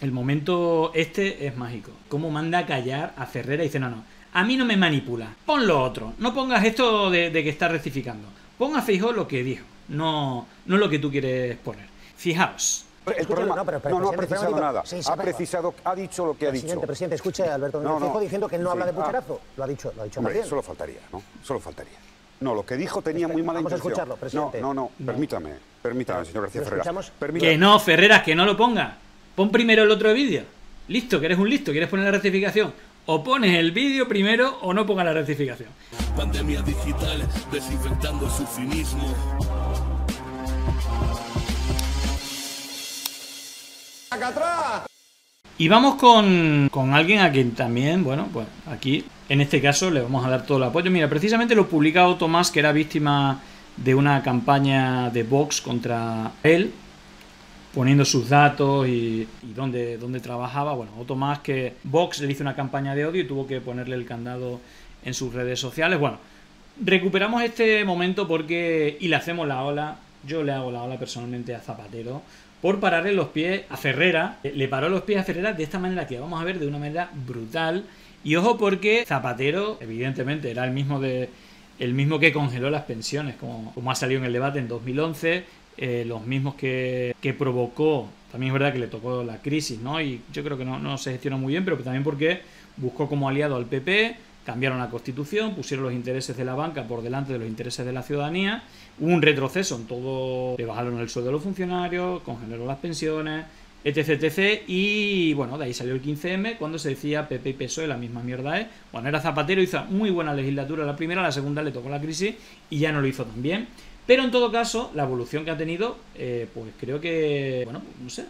El momento este es mágico. Cómo manda a callar a Ferrera y dice, no, no, a mí no me manipula. Pon lo otro. No pongas esto de, que está rectificando. Ponga fijo lo que dijo, no, no lo que tú quieres poner. Fijaos. El problema, no, pero, no, ha precisado nada. ha precisado, ha dicho lo que ha dicho. Presidente, presidente, escuche a Alberto no, Fijo diciendo que él no habla de pucherazo. lo ha dicho, lo ha dicho Hombre, Solo faltaría, ¿no? Solo faltaría. No, lo que dijo tenía muy mala Vamos intención. Vamos a escucharlo, presidente. No, no, no, permítame, permítame, señor García Ferreira. Que no, Ferreras, que no lo ponga. Pon primero el otro vídeo. Listo, que eres un listo, quieres poner la rectificación. O pones el vídeo primero o no pongas la rectificación. Pandemia digital, desinfectando su finismo. Y vamos con, con, alguien a quien también, bueno, pues aquí, en este caso, le vamos a dar todo el apoyo. Mira, precisamente lo publicado Tomás, que era víctima de una campaña de Vox contra él, poniendo sus datos y, dónde, dónde, trabajaba. Bueno, otro más que Vox le hizo una campaña de odio y tuvo que ponerle el candado en sus redes sociales. Bueno, recuperamos este momento porque y le hacemos la ola. Yo le hago la ola personalmente a Zapatero por pararle los pies a Ferrera. Le paró los pies a Ferrera de esta manera que vamos a ver de una manera brutal. Y ojo porque Zapatero, evidentemente, era el mismo de el mismo que congeló las pensiones, como, como ha salido en el debate en 2011, eh, los mismos que, provocó, también es verdad que le tocó la crisis, ¿no? Y yo creo que no, se gestionó muy bien, pero también porque buscó como aliado al PP, cambiaron la constitución, pusieron los intereses de la banca por delante de los intereses de la ciudadanía, hubo un retroceso en todo, le bajaron el sueldo de los funcionarios, congelaron las pensiones, etc, etc, y bueno, de ahí salió el 15M, cuando se decía PP y PSOE, la misma mierda es, bueno, era Zapatero, hizo muy buena legislatura la primera, la segunda le tocó la crisis y ya no lo hizo tan bien. Pero en todo caso, la evolución que ha tenido, eh, pues creo que, bueno, no sé.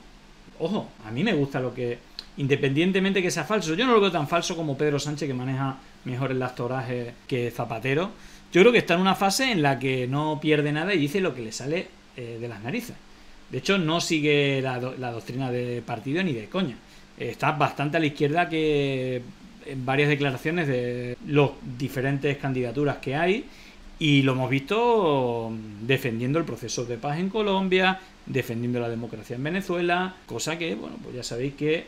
Ojo, a mí me gusta lo que, independientemente que sea falso, yo no lo veo tan falso como Pedro Sánchez, que maneja mejor el actoraje que Zapatero. Yo creo que está en una fase en la que no pierde nada y dice lo que le sale eh, de las narices. De hecho, no sigue la, la, doctrina de partido ni de coña. Está bastante a la izquierda que en varias declaraciones de las diferentes candidaturas que hay y lo hemos visto defendiendo el proceso de paz en Colombia, defendiendo la democracia en Venezuela, cosa que, bueno, pues ya sabéis que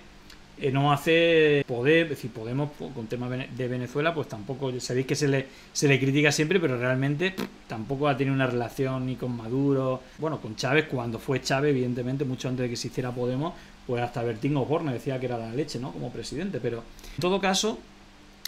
eh, no hace poder, es decir, Podemos con tema de Venezuela, pues tampoco, sabéis que se le, se le critica siempre, pero realmente tampoco ha tenido una relación ni con Maduro, bueno, con Chávez, cuando fue Chávez, evidentemente, mucho antes de que existiera Podemos, pues hasta Bertín Osborne decía que era la leche, ¿no? Como presidente, pero en todo caso,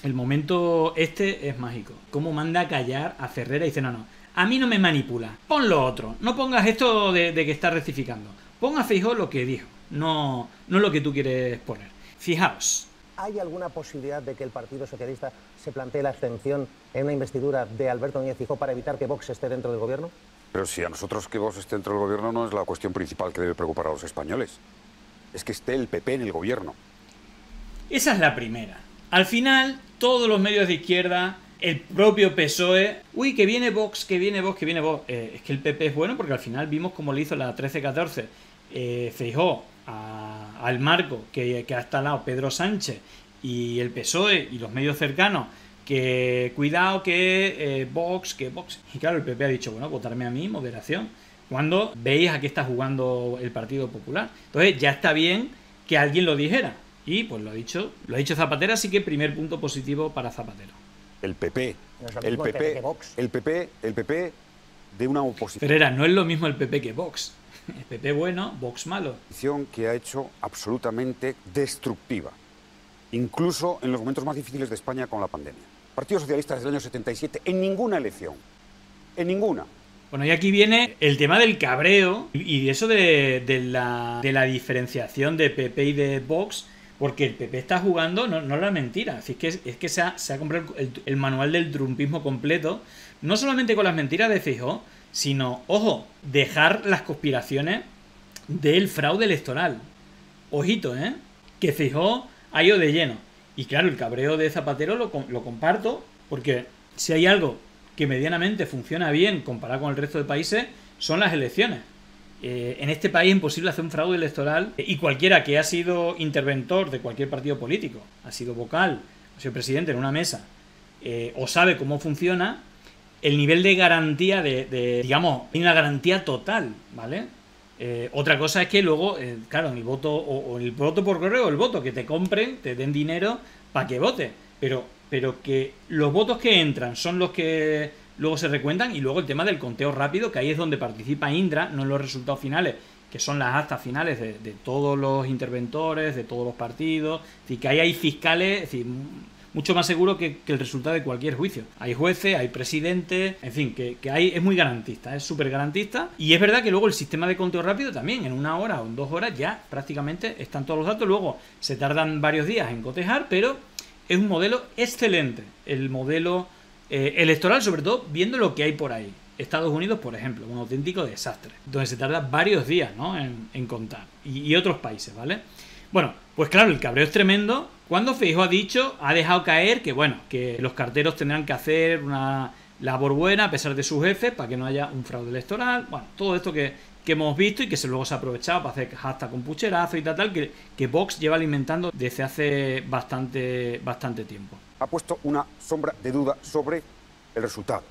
el momento este es mágico. Cómo manda a callar a Ferrera y dice, no, no, a mí no me manipula. Pon lo otro. No pongas esto de, que está rectificando. Ponga fijo lo que dijo, no, no lo que tú quieres poner. Fijaos. ¿Hay alguna posibilidad de que el Partido Socialista se plantee la abstención en una investidura de Alberto Núñez Fijó para evitar que Vox esté dentro del gobierno? Pero si a nosotros que Vox esté dentro del gobierno no es la cuestión principal que debe preocupar a los españoles. Es que esté el PP en el gobierno. Esa es la primera. Al final, todos los medios de izquierda, el propio PSOE, uy, que viene Vox, que viene Vox, que viene Vox. Eh, es que el PP es bueno porque al final vimos como le hizo la 13-14 eh, Feijó al Marco, que, que ha instalado Pedro Sánchez y el PSOE y los medios cercanos que cuidado que eh, Vox, que Vox. Y claro, el PP ha dicho, bueno, votarme a mí, moderación. Cuando veis a qué está jugando el Partido Popular. Entonces ya está bien que alguien lo dijera. Y pues lo ha dicho, lo ha dicho Zapatero, así que primer punto positivo para Zapatero. El PP, el PP, el PP, el PP de una oposición. Ferreira, no es lo mismo el PP que Vox. El PP bueno, Vox malo. que ha hecho absolutamente destructiva, incluso en los momentos más difíciles de España con la pandemia. Partido Socialista desde el año 77, en ninguna elección, en ninguna, bueno, y aquí viene el tema del cabreo y eso de, la, de la diferenciación de PP y de Vox porque el PP está jugando, no, no la mentira, es que, es que se, ha, se ha comprado el, manual del trumpismo completo, no solamente con las mentiras de Fijo, sino, ojo, dejar las conspiraciones del fraude electoral. Ojito, ¿eh? Que Fijo ha ido de lleno. Y claro, el cabreo de Zapatero lo, lo comparto, porque si hay algo que medianamente funciona bien comparado con el resto de países, son las elecciones. Eh, en este país es imposible hacer un fraude electoral y cualquiera que ha sido interventor de cualquier partido político, ha sido vocal, ha sido presidente en una mesa, eh, o sabe cómo funciona, el nivel de garantía de, digamos, hay una garantía total, ¿vale? Eh, otra cosa es que luego, claro, en el voto, o, el voto por correo, o el voto, que te compren, te den dinero para que vote, pero, pero que los votos que entran son los que luego se recuentan y luego el tema del conteo rápido, que ahí es donde participa Indra, no en los resultados finales, que son las actas finales de, todos los interventores, de todos los partidos, es decir, que ahí hay fiscales, es decir, mucho más seguro que, el resultado de cualquier juicio. Hay jueces, hay presidentes, en fin, que, que hay, es muy garantista, es súper garantista. Y es verdad que luego el sistema de conteo rápido también, en una hora o en dos horas ya prácticamente están todos los datos. Luego se tardan varios días en cotejar, pero es un modelo excelente. El modelo eh, electoral, sobre todo viendo lo que hay por ahí. Estados Unidos, por ejemplo, un auténtico desastre, donde se tarda varios días ¿no? en, contar. Y, otros países, ¿vale? Bueno, pues claro, el cabreo es tremendo. Cuando Feijo ha dicho, ha dejado caer que, bueno, que los carteros tendrán que hacer una labor buena a pesar de sus jefes para que no haya un fraude electoral. Bueno, todo esto que, hemos visto y que se luego se ha aprovechado para hacer hasta con pucherazo y tal, tal que, que Vox lleva alimentando desde hace bastante, bastante tiempo ha puesto una sombra de duda sobre el resultado,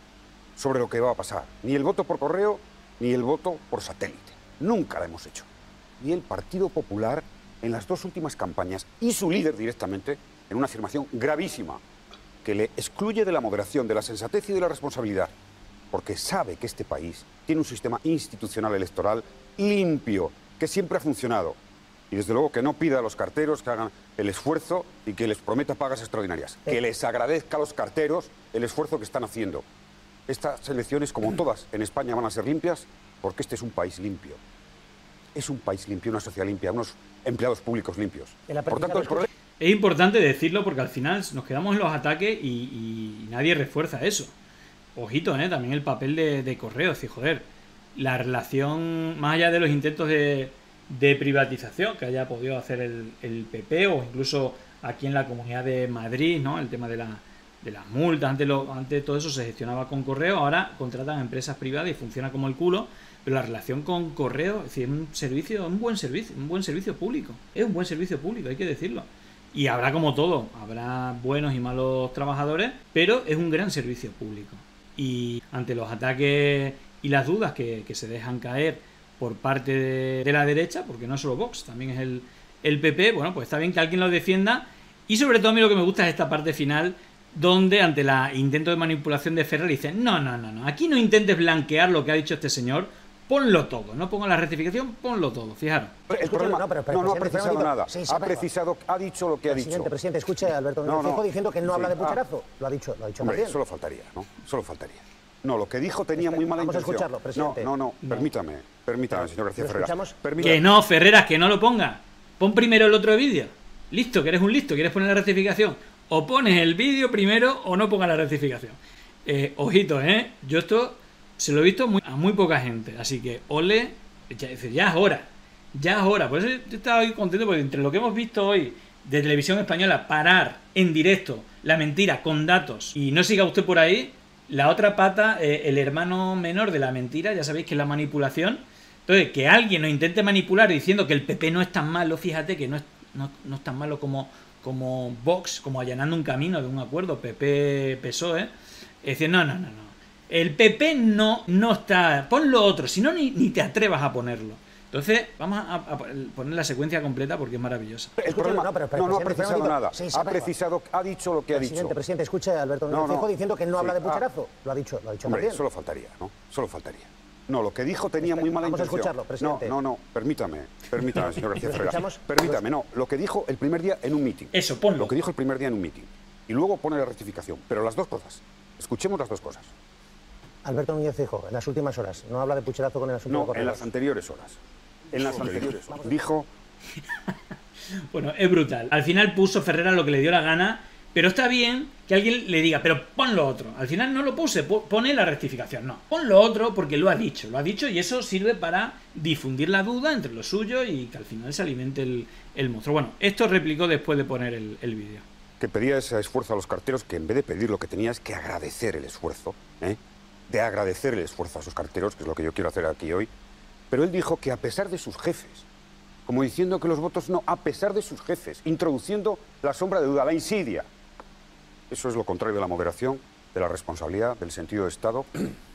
sobre lo que va a pasar. Ni el voto por correo, ni el voto por satélite. Nunca lo hemos hecho. Y el Partido Popular, en las dos últimas campañas, y su líder directamente, en una afirmación gravísima, que le excluye de la moderación, de la sensatez y de la responsabilidad, porque sabe que este país tiene un sistema institucional electoral limpio, que siempre ha funcionado, y desde luego que no pida a los carteros que hagan el esfuerzo y que les prometa pagas extraordinarias. Que les agradezca a los carteros el esfuerzo que están haciendo. Estas elecciones, como todas en España, van a ser limpias porque este es un país limpio. Es un país limpio, una sociedad limpia, unos empleados públicos limpios. Por tanto, Es importante decirlo porque al final nos quedamos en los ataques y, nadie refuerza eso. Ojito, ¿eh? también el papel de, de correo. Es decir, joder, la relación, más allá de los intentos de, de privatización que haya podido hacer el, el, PP o incluso aquí en la Comunidad de Madrid, ¿no? El tema de, la, de las multas, antes, lo, antes todo eso se gestionaba con correo, ahora contratan empresas privadas y funciona como el culo, pero la relación con correo, es un servicio, un buen servicio, un buen servicio público, es un buen servicio público, hay que decirlo. Y habrá como todo, habrá buenos y malos trabajadores, pero es un gran servicio público. Y ante los ataques y las dudas que, que se dejan caer por parte de, la derecha, porque no es solo Vox, también es el, el PP, bueno, pues está bien que alguien lo defienda. Y sobre todo a mí lo que me gusta es esta parte final, donde ante la intento de manipulación de Ferrer dice, no, no, no, no, aquí no intentes blanquear lo que ha dicho este señor, ponlo todo, no ponga la rectificación, ponlo todo, fijaros. El problema, no, pero, no, ha precisado nada, ha precisado, ha dicho lo que ha dicho. Presidente, escuche a Alberto no, diciendo que él no habla de pucherazo, lo ha dicho, lo ha dicho Hombre, Solo faltaría, ¿no? Solo faltaría. No, lo que dijo tenía muy mala Vamos intención. a escucharlo, presidente. No, no, no, permítame, permítame, señor García Ferreras. Que no, Ferreras, que no lo ponga. Pon primero el otro vídeo. Listo, que eres un listo, quieres poner la rectificación. O pones el vídeo primero o no pongas la rectificación. Eh, ojito, ¿eh? Yo esto se lo he visto a muy poca gente. Así que, ole, ya, ya es hora. Ya es hora. Por eso yo estaba hoy contento porque entre lo que hemos visto hoy de televisión española, parar en directo la mentira con datos y no siga usted por ahí, la otra pata, eh, el hermano menor de la mentira, ya sabéis que es la manipulación. Entonces, que alguien nos intente manipular diciendo que el PP no es tan malo, fíjate que no es, no, es tan malo como, como Vox, como allanando un camino de un acuerdo PP-PSOE. Es decir, no, no, no, no. El PP no, no está. Pon lo otro, si no, ni, ni te atrevas a ponerlo. Entonces, vamos a, poner la secuencia completa porque es maravillosa. El problema, no, no, ha precisado nada. ha precisado, ha dicho lo que ha dicho. Presidente, presidente, escuche a Alberto Núñez diciendo que no habla de pucherazo. lo ha dicho, lo ha dicho Hombre, solo faltaría, ¿no? Solo faltaría. No, lo que dijo tenía muy mala intención. Vamos a escucharlo, presidente. No, no, no, permítame, permítame, señor García Ferreira. Permítame, no, lo que dijo el primer día en un meeting. Eso, ponlo. Lo que dijo el primer día en un meeting. Y luego pone la rectificación. Pero las dos cosas. Escuchemos las dos cosas. Alberto Núñez dijo, en las últimas horas, no habla de pucherazo con el asunto No, en las anteriores horas en las anteriores. Dijo. bueno, es brutal. Al final puso Ferrera lo que le dio la gana Pero está bien que alguien le diga, pero pon lo otro. Al final no lo puse, pone la rectificación. No, pon lo otro porque lo ha dicho. Lo ha dicho y eso sirve para difundir la duda entre los suyos y que al final se alimente el, monstruo. Bueno, esto replicó después de poner el, el vídeo. Que pedía ese esfuerzo a los carteros que en vez de pedir lo que tenía es que agradecer el esfuerzo. ¿eh? De agradecer el esfuerzo a sus carteros, que es lo que yo quiero hacer aquí hoy. Pero él dijo que a pesar de sus jefes, como diciendo que los votos no, a pesar de sus jefes, introduciendo la sombra de duda, la insidia. Eso es lo contrario de la moderación, de la responsabilidad, del sentido de Estado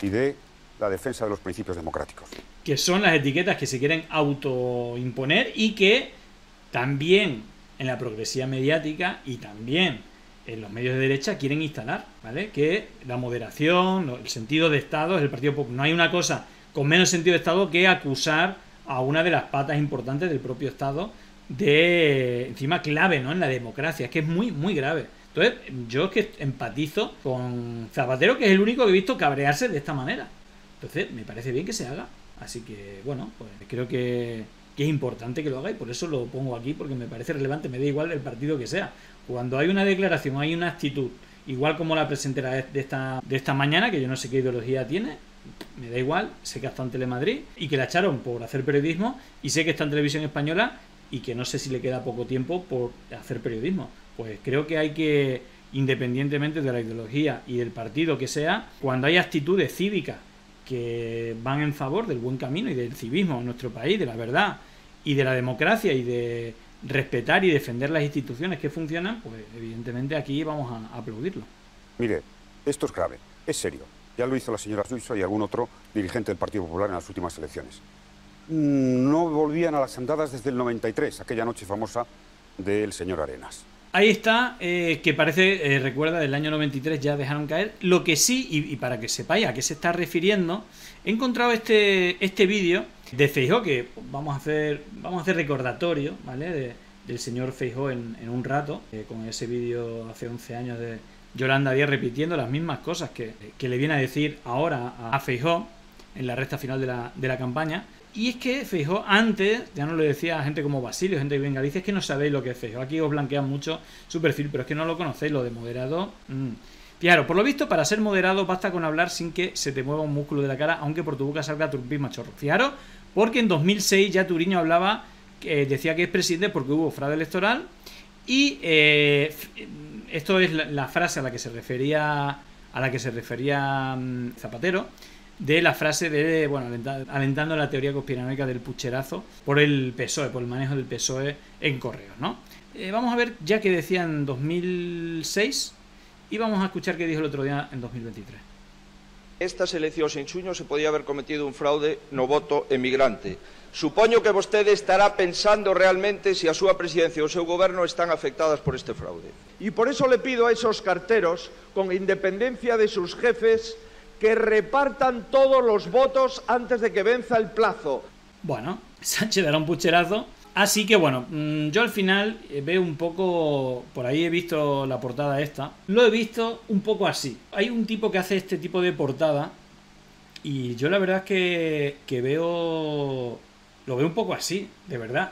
y de la defensa de los principios democráticos. Que son las etiquetas que se quieren autoimponer y que también en la progresía mediática y también en los medios de derecha quieren instalar, ¿vale? Que la moderación, el sentido de Estado es el Partido Popular. No hay una cosa con menos sentido de Estado que acusar a una de las patas importantes del propio Estado de, encima, clave, ¿no? En la democracia. Es que es muy, muy grave. Entonces, yo es que empatizo con Zapatero, que es el único que he visto cabrearse de esta manera. Entonces, me parece bien que se haga. Así que, bueno, pues creo que, es importante que lo haga y por eso lo pongo aquí, porque me parece relevante, me da igual el partido que sea. Cuando hay una declaración, hay una actitud, igual como la presentera de esta, de esta mañana, que yo no sé qué ideología tiene, me da igual, sé que está en Telemadrid y que la echaron por hacer periodismo y sé que está en televisión española y que no sé si le queda poco tiempo por hacer periodismo pues creo que hay que, independientemente de la ideología y del partido que sea, cuando hay actitudes cívicas que van en favor del buen camino y del civismo en nuestro país, de la verdad y de la democracia y de respetar y defender las instituciones que funcionan, pues evidentemente aquí vamos a aplaudirlo. Mire, esto es grave, es serio. Ya lo hizo la señora Suizo y algún otro dirigente del Partido Popular en las últimas elecciones. Mm, no volvían a las andadas desde el 93, aquella noche famosa del señor Arenas. Ahí está, eh, que parece, eh, recuerda, del año 93 ya dejaron caer. Lo que sí, y, para que sepáis a qué se está refiriendo, he encontrado este, este vídeo de Feijó, que vamos a hacer, vamos recordatorio, ¿vale? del señor Feijó en, un rato, eh, con ese vídeo hace 11 años de Yolanda Díaz repitiendo las mismas cosas que, le viene a decir ahora a, Feijó en la recta final de la, de la campaña. Y es que Feijó antes, ya no lo decía a gente como Basilio, gente que venga, dice es que no sabéis lo que es Feijó. Aquí os blanquean mucho su perfil, pero es que no lo conocéis, lo de moderado. Mm. Claro, por lo visto, para ser moderado basta con hablar sin que se te mueva un músculo de la cara, aunque por tu boca salga turpis machorro. Fijaros, porque en 2006 ya Turiño hablaba, eh, decía que es presidente porque hubo fraude electoral. Y eh, esto es la, frase a la que se refería a la que se refería mm, Zapatero de la frase de, bueno, alentando la teoría conspiranoica del pucherazo por el PSOE, por el manejo del PSOE en correos, ¿no? Eh, vamos a ver, ya que decía en 2006, y vamos a escuchar qué dijo el otro día en 2023. Estas elecciones en xuño se podía haber cometido un fraude no voto emigrante. Supoño que vostede estará pensando realmente si a súa presidencia o seu goberno están afectadas por este fraude. Y por eso le pido a esos carteros, con independencia de sus jefes, que repartan todos los votos antes de que venza el plazo. Bueno, Sánchez dará un pucherazo. Así que bueno, mm, yo al final eh, veo un poco, por ahí he visto la portada esta, lo he visto un poco así. Hay un tipo que hace este tipo de portada y yo la verdad es que, que veo, lo veo un poco así, de verdad.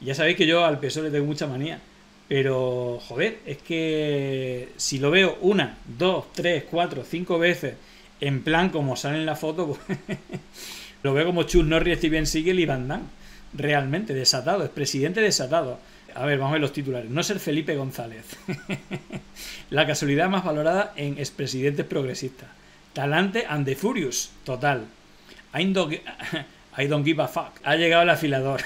Ya sabéis que yo al PSOE le tengo mucha manía. Pero, joder, es que si lo veo una, dos, tres, cuatro, cinco veces en plan como sale en la foto, pues, lo veo como Chus Norris, Steven Siegel y Van Damme. Realmente desatado, es presidente desatado. A ver, vamos a ver los titulares. No ser Felipe González. la casualidad más valorada en expresidentes progresistas. Talante and the Furious. Total. I don't, give a fuck. Ha llegado el afilador.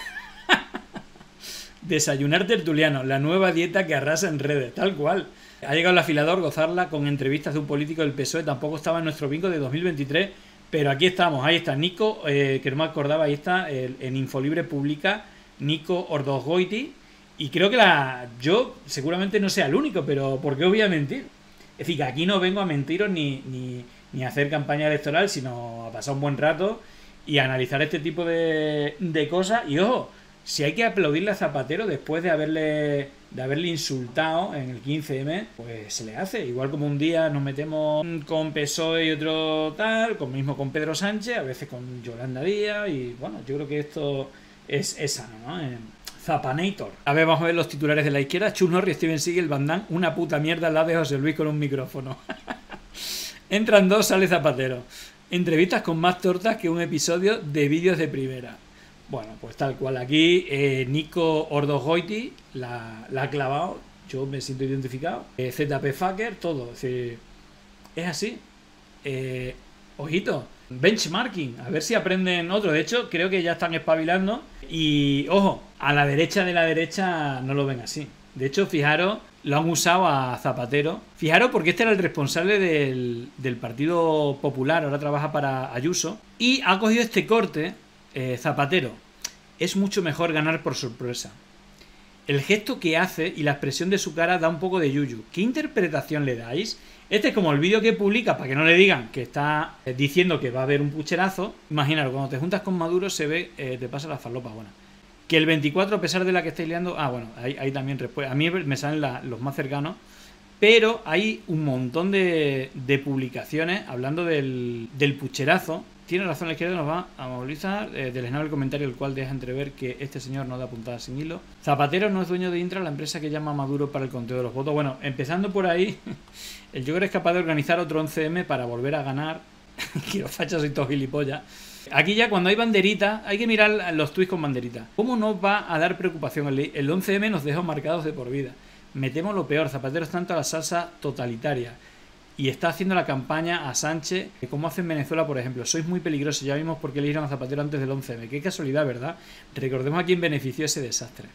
Desayunar tertuliano. La nueva dieta que arrasa en redes. Tal cual. Ha llegado el afilador, gozarla con entrevistas de un político del PSOE. Tampoco estaba en nuestro bingo de 2023, pero aquí estamos. Ahí está Nico, eh, que no me acordaba, ahí está, en Infolibre Pública, Nico Ordosgoiti. Y creo que la yo seguramente no sea el único, pero ¿por qué os voy a mentir? Es decir, que aquí no vengo a mentiros ni, ni, ni a hacer campaña electoral, sino a pasar un buen rato y a analizar este tipo de, de cosas. Y ojo, si hay que aplaudirle a Zapatero después de haberle de haberle insultado en el 15M, pues se le hace. Igual como un día nos metemos con PSOE y otro tal, con mismo con Pedro Sánchez, a veces con Yolanda Díaz, y bueno, yo creo que esto es, sano, ¿no? Zapanator. A ver, vamos a ver los titulares de la izquierda. Chus Norris, Steven Seagal, Van Damme, una puta mierda la de José Luis con un micrófono. Entran dos, sale Zapatero. Entrevistas con más tortas que un episodio de vídeos de primera. Bueno, pues tal cual. Aquí eh, Nico Ordogoiti la, la, ha clavado. Yo me siento identificado. Eh, ZP Fucker, todo. Es, decir, es así. Eh, ojito, benchmarking. A ver si aprenden otro. De hecho, creo que ya están espabilando. Y ojo, a la derecha de la derecha no lo ven así. De hecho, fijaros, lo han usado a Zapatero. Fijaros porque este era el responsable del, del Partido Popular, ahora trabaja para Ayuso. Y ha cogido este corte eh, Zapatero, es mucho mejor ganar por sorpresa. El gesto que hace y la expresión de su cara da un poco de yuyu. ¿Qué interpretación le dais? Este es como el vídeo que publica para que no le digan que está eh, diciendo que va a haber un pucherazo. Imaginaros, cuando te juntas con Maduro se ve, eh, te pasa la falopa buena. Que el 24, a pesar de la que estáis liando, ah, bueno, ahí, también respuesta. A mí me salen los más cercanos. Pero hay un montón de, de publicaciones hablando del, del pucherazo tiene razón la izquierda, nos va a movilizar. Eh, del el comentario, el cual deja entrever que este señor no da puntada sin hilo. Zapatero no es dueño de Intra, la empresa que llama Maduro para el conteo de los votos. Bueno, empezando por ahí, el Joker es capaz de organizar otro 11M para volver a ganar. Quiero fachas y todo gilipollas. Aquí ya cuando hay banderita, hay que mirar los tweets con banderita. ¿Cómo nos va a dar preocupación? El, el 11M nos deja marcados de por vida. Metemos lo peor, Zapatero es tanto a la salsa totalitaria y está haciendo la campaña a Sánchez, como hace en Venezuela, por ejemplo. Sois muy peligrosos, ya vimos por qué le dieron a Zapatero antes del 11M. Qué casualidad, ¿verdad? Recordemos a quién benefició ese desastre.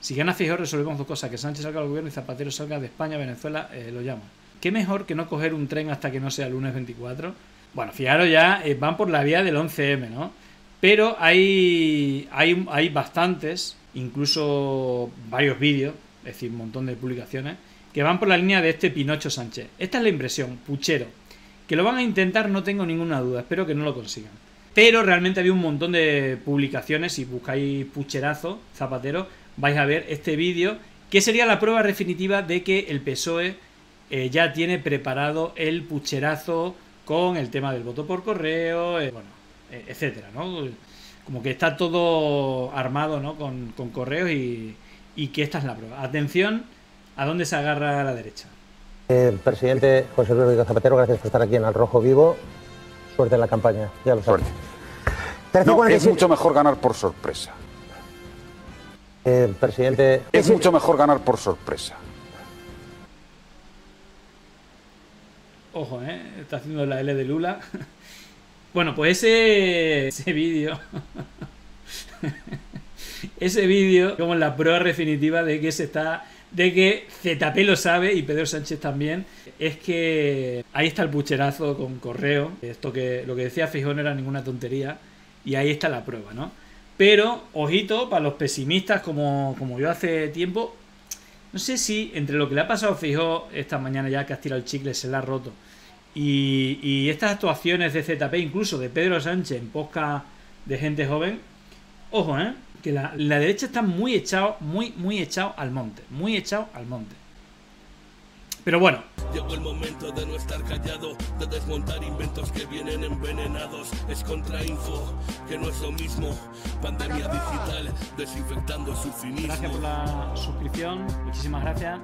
Si gana Fijó, resolvemos dos cosas: que Sánchez salga del gobierno y Zapatero salga de España, Venezuela, eh, lo llamo. ¿Qué mejor que no coger un tren hasta que no sea lunes 24? Bueno, fijaros ya, eh, van por la vía del 11M, ¿no? Pero hay, hay, hay bastantes, incluso varios vídeos, es decir, un montón de publicaciones que van por la línea de este Pinocho Sánchez. Esta es la impresión, puchero. Que lo van a intentar, no tengo ninguna duda, espero que no lo consigan. Pero realmente había un montón de publicaciones, si buscáis pucherazo, zapatero, vais a ver este vídeo, que sería la prueba definitiva de que el PSOE eh, ya tiene preparado el pucherazo con el tema del voto por correo, eh, bueno, eh, etcétera, ¿no? Como que está todo armado, ¿no? Con, correos y, y que esta es la prueba. Atención, ¿A dónde se agarra a la derecha? Eh, presidente José Luis Rodríguez Zapatero, gracias por estar aquí en Al Rojo Vivo. Suerte en la campaña, ya lo sabes. es mucho mejor ganar por sorpresa. Eh, presidente. Es mucho mejor ganar por sorpresa. Ojo, ¿eh? Está haciendo la L de Lula. bueno, pues ese, ese vídeo. ese vídeo, como la prueba definitiva de que se está de que ZP lo sabe y Pedro Sánchez también, es que ahí está el pucherazo con correo. Esto que lo que decía Fijón no era ninguna tontería y ahí está la prueba, ¿no? Pero, ojito, para los pesimistas como, como yo hace tiempo, no sé si entre lo que le ha pasado a Fijó esta mañana ya que ha tirado el chicle, se la ha roto, y, y estas actuaciones de ZP, incluso de Pedro Sánchez en posca de gente joven, ojo, ¿eh? que la, la derecha está muy echado, muy, muy echado al monte. Muy echado al monte. Pero bueno. Llegó el momento de no estar callado, de desmontar inventos que vienen envenenados. Es contrainfo, que no es lo mismo. Pandemia digital, desinfectando su finismo. Gracias por la suscripción, muchísimas gracias.